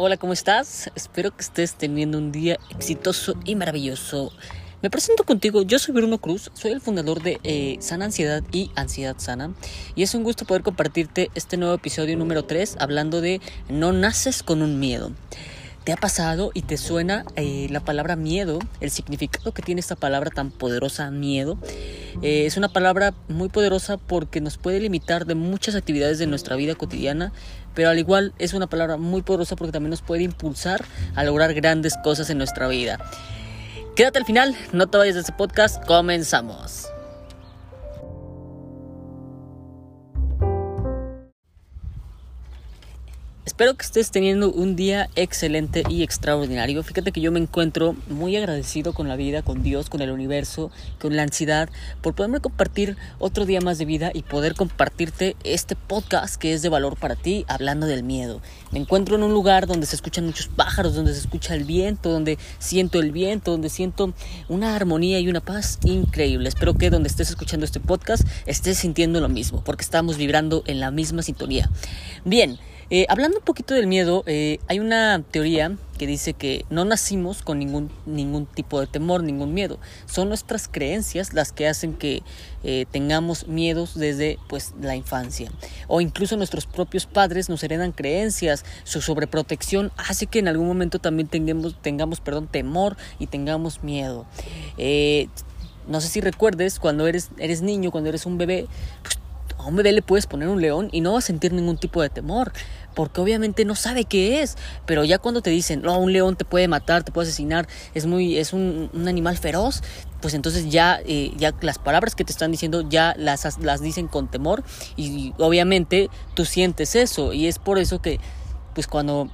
Hola, ¿cómo estás? Espero que estés teniendo un día exitoso y maravilloso. Me presento contigo, yo soy Bruno Cruz, soy el fundador de eh, Sana Ansiedad y Ansiedad Sana y es un gusto poder compartirte este nuevo episodio número 3 hablando de no naces con un miedo. ¿Te ha pasado y te suena eh, la palabra miedo, el significado que tiene esta palabra tan poderosa, miedo? Eh, es una palabra muy poderosa porque nos puede limitar de muchas actividades de nuestra vida cotidiana, pero al igual es una palabra muy poderosa porque también nos puede impulsar a lograr grandes cosas en nuestra vida. Quédate al final, no te vayas de este podcast, comenzamos. Espero que estés teniendo un día excelente y extraordinario. Fíjate que yo me encuentro muy agradecido con la vida, con Dios, con el universo, con la ansiedad, por poderme compartir otro día más de vida y poder compartirte este podcast que es de valor para ti, hablando del miedo. Me encuentro en un lugar donde se escuchan muchos pájaros, donde se escucha el viento, donde siento el viento, donde siento una armonía y una paz increíble. Espero que donde estés escuchando este podcast estés sintiendo lo mismo, porque estamos vibrando en la misma sintonía. Bien. Eh, hablando un poquito del miedo, eh, hay una teoría que dice que no nacimos con ningún, ningún tipo de temor, ningún miedo. Son nuestras creencias las que hacen que eh, tengamos miedos desde pues, la infancia. O incluso nuestros propios padres nos heredan creencias, su sobreprotección hace que en algún momento también tengamos, tengamos perdón, temor y tengamos miedo. no sé si recuerdes cuando eres, eres niño, cuando eres un bebé, pues a un bebé le puedes poner un león y no va a sentir ningún tipo de temor, porque obviamente no sabe qué es. Pero ya cuando te dicen, no, un león te puede matar, te puede asesinar, es, muy, es un, animal feroz, pues entonces ya, eh, ya las palabras que te están diciendo ya las, las dicen con temor y obviamente tú sientes eso y es por eso que pues cuando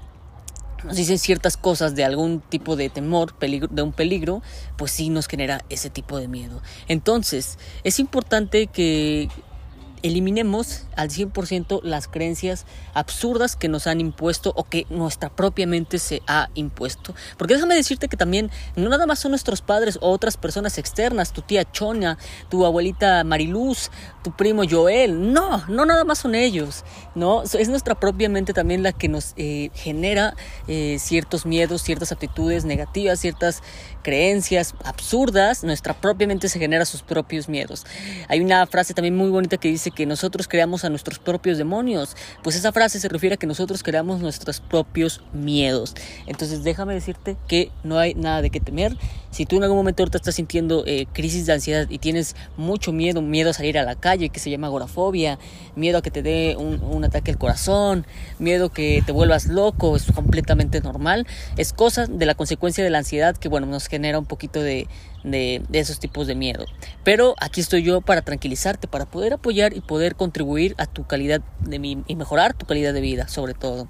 nos dicen ciertas cosas de algún tipo de temor, peligro, de un peligro, pues sí nos genera ese tipo de miedo. Entonces, es importante que eliminemos al 100% las creencias absurdas que nos han impuesto o que nuestra propia mente se ha impuesto. Porque déjame decirte que también no nada más son nuestros padres o otras personas externas, tu tía Chona, tu abuelita Mariluz, tu primo Joel, no, no nada más son ellos, no, es nuestra propia mente también la que nos eh, genera eh, ciertos miedos, ciertas actitudes negativas, ciertas creencias absurdas, nuestra propia mente se genera sus propios miedos. Hay una frase también muy bonita que dice que nosotros creamos a nuestros propios demonios. Pues esa frase se refiere a que nosotros creamos nuestros propios miedos. Entonces déjame decirte que no hay nada de qué temer. Si tú en algún momento ahorita estás sintiendo eh, crisis de ansiedad y tienes mucho miedo, miedo a salir a la calle, que se llama agorafobia, miedo a que te dé un, ataque al corazón, miedo que te vuelvas loco, es completamente normal. Es cosa de la consecuencia de la ansiedad que, bueno, nos genera un poquito de, de, esos tipos de miedo. Pero aquí estoy yo para tranquilizarte, para poder apoyar y poder contribuir a tu calidad de mi, y mejorar tu calidad de vida, sobre todo.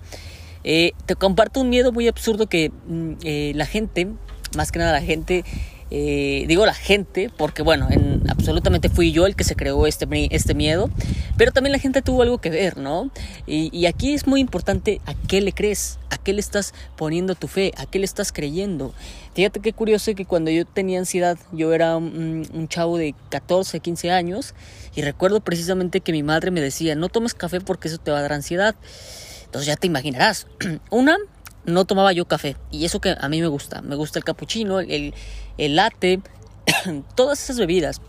Eh, te comparto un miedo muy absurdo que mm, eh, la gente, más que nada la gente, eh, digo la gente, porque bueno, en, absolutamente fui yo el que se creó este, este miedo, pero también la gente tuvo algo que ver, ¿no? Y, y, aquí es muy importante a qué le crees, a qué le estás poniendo tu fe, a qué le estás creyendo. Fíjate qué curioso que cuando yo tenía ansiedad, yo era un, un chavo de 14, 15 años, y recuerdo precisamente que mi madre me decía, no tomes café porque eso te va a dar ansiedad. Entonces ya te imaginarás. Una, no tomaba yo café. Y eso que a mí me gusta. Me gusta el capuchino, el, el latte, todas esas bebidas.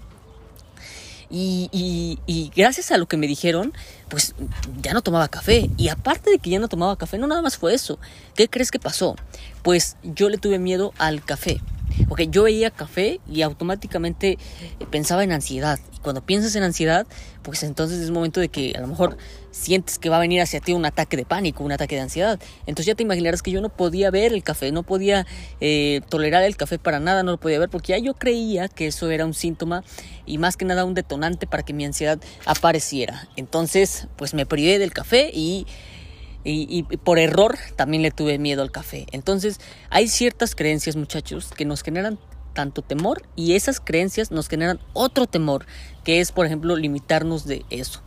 Y, y, y, gracias a lo que me dijeron, pues ya no tomaba café. Y aparte de que ya no tomaba café, no nada más fue eso. ¿Qué crees que pasó? Pues yo le tuve miedo al café. Porque yo veía café y automáticamente pensaba en ansiedad. Y cuando piensas en ansiedad, pues entonces es momento de que a lo mejor sientes que va a venir hacia ti un ataque de pánico, un ataque de ansiedad. Entonces ya te imaginarás que yo no podía ver el café, no podía eh, tolerar el café para nada, no lo podía ver, porque ya yo creía que eso era un síntoma y más que nada un detonante para que mi ansiedad apareciera. Entonces, pues me privé del café y y, por error también le tuve miedo al café. Entonces hay ciertas creencias muchachos que nos generan tanto temor y esas creencias nos generan otro temor, que es por ejemplo limitarnos de eso.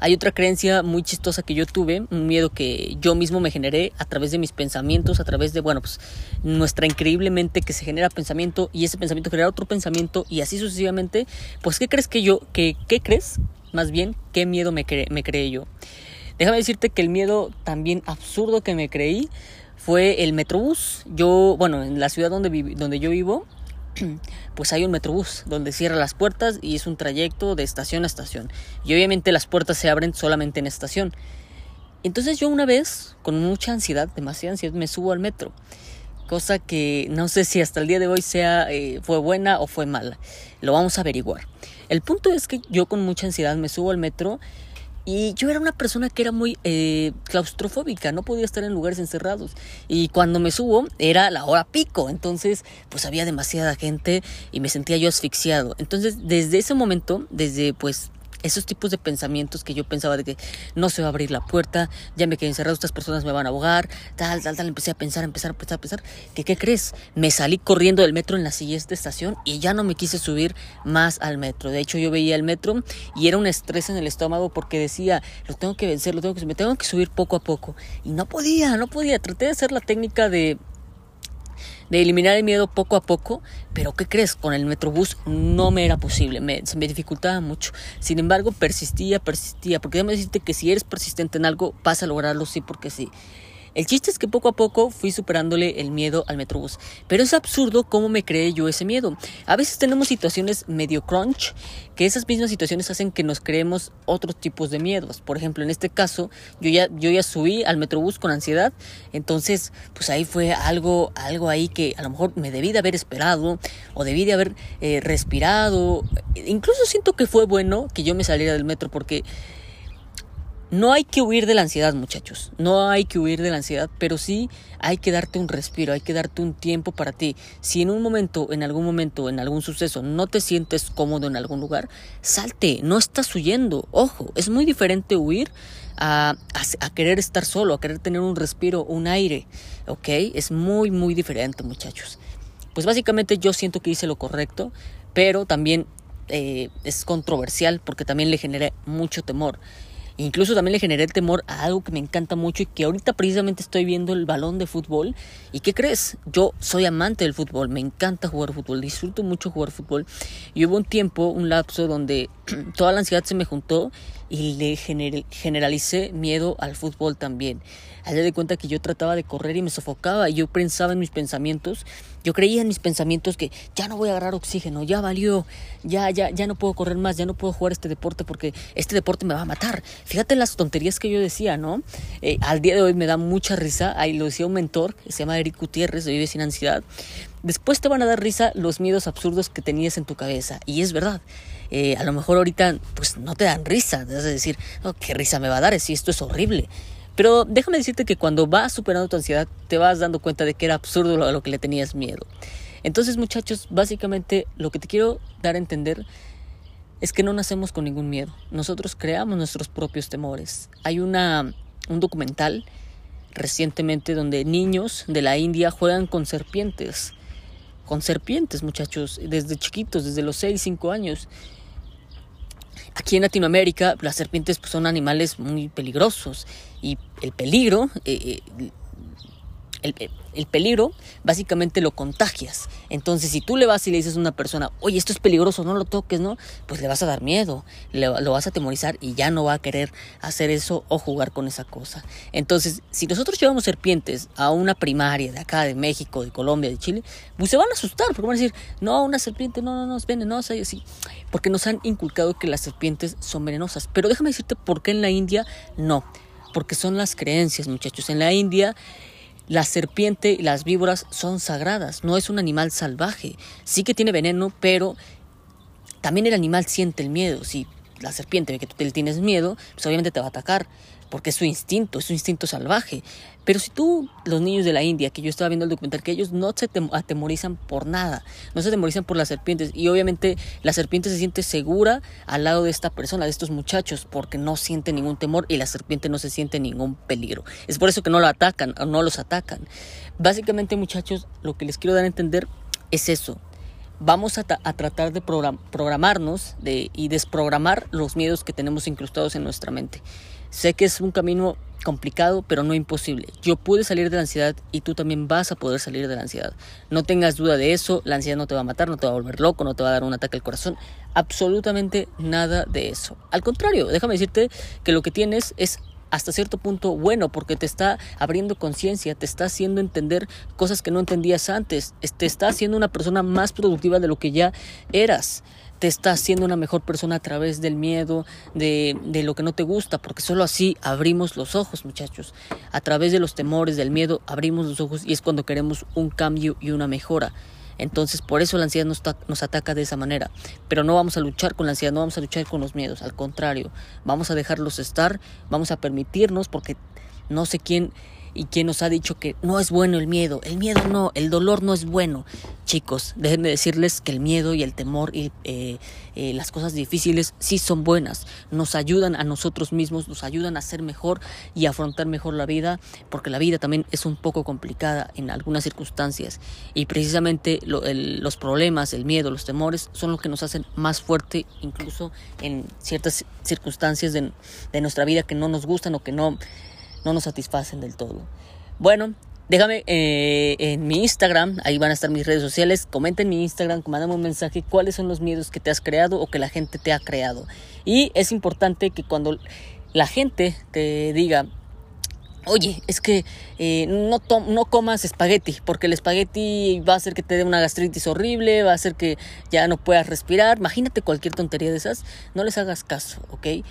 Hay otra creencia muy chistosa que yo tuve, un miedo que yo mismo me generé a través de mis pensamientos, a través de, bueno, pues nuestra increíble mente que se genera pensamiento y ese pensamiento genera otro pensamiento y así sucesivamente. Pues, ¿qué crees que yo, que, qué crees? Más bien, ¿qué miedo me, me creé yo? Déjame decirte que el miedo también absurdo que me creí fue el Metrobús. Yo, bueno, en la ciudad donde, donde yo vivo, pues hay un Metrobús donde cierra las puertas y es un trayecto de estación a estación. Y obviamente las puertas se abren solamente en estación. Entonces yo una vez, con mucha ansiedad, demasiada ansiedad, me subo al metro. Cosa que no sé si hasta el día de hoy sea eh, fue buena o fue mala. Lo vamos a averiguar. El punto es que yo con mucha ansiedad me subo al metro y yo era una persona que era muy eh, claustrofóbica, no podía estar en lugares encerrados. Y cuando me subo era la hora pico, entonces pues había demasiada gente y me sentía yo asfixiado. Entonces desde ese momento, desde pues esos tipos de pensamientos que yo pensaba de que no se va a abrir la puerta, ya me quedé encerrado, estas personas me van a ahogar, tal, tal, tal, empecé a pensar, empezar, a pensar, a pensar, qué crees, me salí corriendo del metro en la siguiente estación y ya no me quise subir más al metro. De hecho, yo veía el metro y era un estrés en el estómago porque decía, lo tengo que vencer, lo tengo que me tengo que subir poco a poco y no podía, no podía. Traté de hacer la técnica de de eliminar el miedo poco a poco, pero ¿qué crees? Con el Metrobús no me era posible, me, dificultaba mucho. Sin embargo, persistía, persistía, porque déjame decirte que si eres persistente en algo, vas a lograrlo sí porque sí. El chiste es que poco a poco fui superándole el miedo al Metrobús. Pero es absurdo cómo me creé yo ese miedo. A veces tenemos situaciones medio crunch, que esas mismas situaciones hacen que nos creemos otros tipos de miedos. Por ejemplo, en este caso, yo ya, yo ya subí al Metrobús con ansiedad. Entonces, pues ahí fue algo, algo ahí que a lo mejor me debí de haber esperado o debí de haber eh, respirado. Incluso siento que fue bueno que yo me saliera del metro porque no hay que huir de la ansiedad, muchachos. No hay que huir de la ansiedad, pero sí hay que darte un respiro, hay que darte un tiempo para ti. Si en un momento, en algún momento, en algún suceso, no te sientes cómodo en algún lugar, salte, no estás huyendo. Ojo, es muy diferente huir a, querer estar solo, a querer tener un respiro, un aire. ¿Ok? Es muy, muy diferente, muchachos. Pues básicamente yo siento que hice lo correcto, pero también eh, es controversial porque también le genera mucho temor. Incluso también le generé el temor a algo que me encanta mucho y que ahorita precisamente estoy viendo el balón de fútbol. ¿Y qué crees? Yo soy amante del fútbol, me encanta jugar fútbol, disfruto mucho jugar fútbol. Y hubo un tiempo, un lapso donde toda la ansiedad se me juntó y le generalicé miedo al fútbol también. Allá de cuenta que yo trataba de correr y me sofocaba y yo pensaba en mis pensamientos, yo creía en mis pensamientos que ya no voy a agarrar oxígeno, ya valió, ya, ya, ya no puedo correr más, ya no puedo jugar este deporte porque este deporte me va a matar. Fíjate las tonterías que yo decía, ¿no? Eh, al día de hoy me da mucha risa, ahí lo decía un mentor que se llama Eric Gutiérrez, de Vive Sin Ansiedad. Después te van a dar risa los miedos absurdos que tenías en tu cabeza. Y es verdad. Eh, a lo mejor ahorita pues no te dan risa. Te vas a decir, oh, ¿qué risa me va a dar si esto es horrible? Pero déjame decirte que cuando vas superando tu ansiedad, te vas dando cuenta de que era absurdo a lo que le tenías miedo. Entonces, muchachos, básicamente lo que te quiero dar a entender es que no nacemos con ningún miedo. Nosotros creamos nuestros propios temores. Hay una, un documental recientemente donde niños de la India juegan con serpientes. Con serpientes, muchachos, desde chiquitos, desde los 6, 5 años. Aquí en Latinoamérica las serpientes pues, son animales muy peligrosos y el peligro eh, eh, el, peligro básicamente lo contagias. Entonces, si tú le vas y le dices a una persona, oye, esto es peligroso, no lo toques, ¿no? Pues le vas a dar miedo, lo vas a atemorizar y ya no va a querer hacer eso o jugar con esa cosa. Entonces, si nosotros llevamos serpientes a una primaria de acá, de México, de Colombia, de Chile, pues se van a asustar, porque van a decir, no, una serpiente, no, no, no, es venenosa y así. Porque nos han inculcado que las serpientes son venenosas. Pero déjame decirte por qué en la India no. Porque son las creencias, muchachos. En la India la serpiente y las víboras son sagradas, no es un animal salvaje. Sí que tiene veneno, pero también el animal siente el miedo. Si la serpiente ve que tú le tienes miedo, pues obviamente te va a atacar porque es su instinto, es su instinto salvaje. Pero si tú, los niños de la India, que yo estaba viendo el documental, que ellos no se atemorizan por nada, no se atemorizan por las serpientes, y obviamente la serpiente se siente segura al lado de esta persona, de estos muchachos, porque no siente ningún temor y la serpiente no se siente ningún peligro. Es por eso que no lo atacan no los atacan. Básicamente, muchachos, lo que les quiero dar a entender es eso. Vamos a, tratar de programarnos de, y desprogramar los miedos que tenemos incrustados en nuestra mente. Sé que es un camino complicado, pero no imposible. Yo pude salir de la ansiedad y tú también vas a poder salir de la ansiedad. No tengas duda de eso, la ansiedad no te va a matar, no te va a volver loco, no te va a dar un ataque al corazón, absolutamente nada de eso. Al contrario, déjame decirte que lo que tienes es hasta cierto punto bueno porque te está abriendo conciencia, te está haciendo entender cosas que no entendías antes, te está haciendo una persona más productiva de lo que ya eras te está haciendo una mejor persona a través del miedo, de, de, lo que no te gusta, porque solo así abrimos los ojos, muchachos. A través de los temores, del miedo, abrimos los ojos y es cuando queremos un cambio y una mejora. Entonces, por eso la ansiedad nos, ataca de esa manera. Pero no vamos a luchar con la ansiedad, no vamos a luchar con los miedos. Al contrario, vamos a dejarlos estar, vamos a permitirnos, porque no sé quién y quién nos ha dicho que no es bueno el miedo. El miedo no, el dolor no es bueno. Chicos, déjenme decirles que el miedo y el temor y eh, eh, las cosas difíciles sí son buenas. Nos ayudan a nosotros mismos, nos ayudan a ser mejor y afrontar mejor la vida, porque la vida también es un poco complicada en algunas circunstancias. Y precisamente los problemas, el miedo, los temores son lo que nos hacen más fuerte, incluso en ciertas circunstancias de, de nuestra vida que no nos gustan o que no no nos satisfacen del todo. Bueno, déjame eh, en mi Instagram, ahí van a estar mis redes sociales, comenta en mi Instagram, mándame un mensaje cuáles son los miedos que te has creado o que la gente te ha creado. Y es importante que cuando la gente te diga, Oye, es que eh, no, no comas espagueti, porque el espagueti va a hacer que te dé una gastritis horrible, va a hacer que ya no puedas respirar. Imagínate cualquier tontería de esas, no les hagas caso, ¿ok?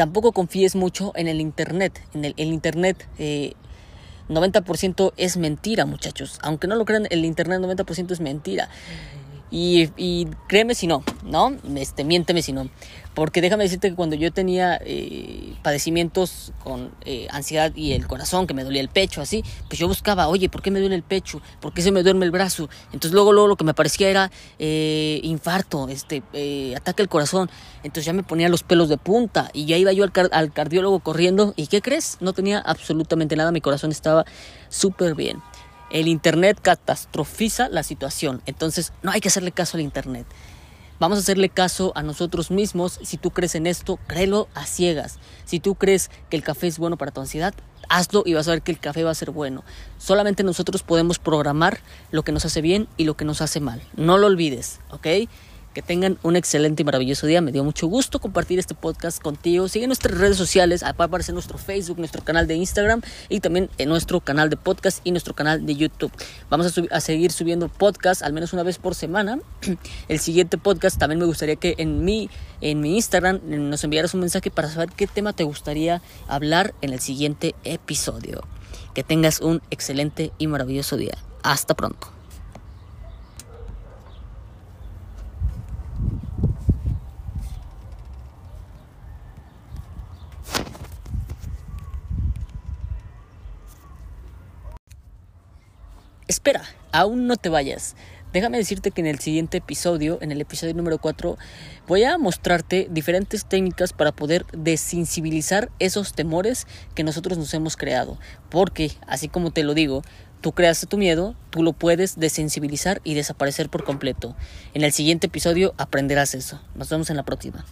Tampoco confíes mucho en el Internet. En el, Internet, 90% eh, es mentira, muchachos. Aunque no lo crean, el Internet 90% es mentira. Y, créeme si no, ¿no? Este, miénteme si no. Porque déjame decirte que cuando yo tenía eh, padecimientos con eh, ansiedad y el corazón, que me dolía el pecho, así, pues yo buscaba, oye, ¿por qué me duele el pecho? ¿Por qué se me duerme el brazo? Entonces luego, luego lo que me parecía era eh, infarto, este, ataque al corazón. Entonces ya me ponía los pelos de punta y ya iba yo al, al cardiólogo corriendo. ¿Y qué crees? No tenía absolutamente nada, mi corazón estaba súper bien. El Internet catastrofiza la situación, entonces no hay que hacerle caso al Internet. Vamos a hacerle caso a nosotros mismos. Si tú crees en esto, créelo a ciegas. Si tú crees que el café es bueno para tu ansiedad, hazlo y vas a ver que el café va a ser bueno. Solamente nosotros podemos programar lo que nos hace bien y lo que nos hace mal. No lo olvides, ¿ok? Que tengan un excelente y maravilloso día. Me dio mucho gusto compartir este podcast contigo. Sigue nuestras redes sociales. Va a aparecer nuestro Facebook, nuestro canal de Instagram y también en nuestro canal de podcast y nuestro canal de YouTube. Vamos a, a seguir subiendo podcast al menos una vez por semana. El siguiente podcast también me gustaría que en mi, en mi Instagram nos enviaras un mensaje para saber qué tema te gustaría hablar en el siguiente episodio. Que tengas un excelente y maravilloso día. Hasta pronto. Espera, aún no te vayas. Déjame decirte que en el siguiente episodio, en el episodio número 4, voy a mostrarte diferentes técnicas para poder desensibilizar esos temores que nosotros nos hemos creado. Porque, así como te lo digo, tú creaste tu miedo, tú lo puedes desensibilizar y desaparecer por completo. En el siguiente episodio aprenderás eso. Nos vemos en la próxima.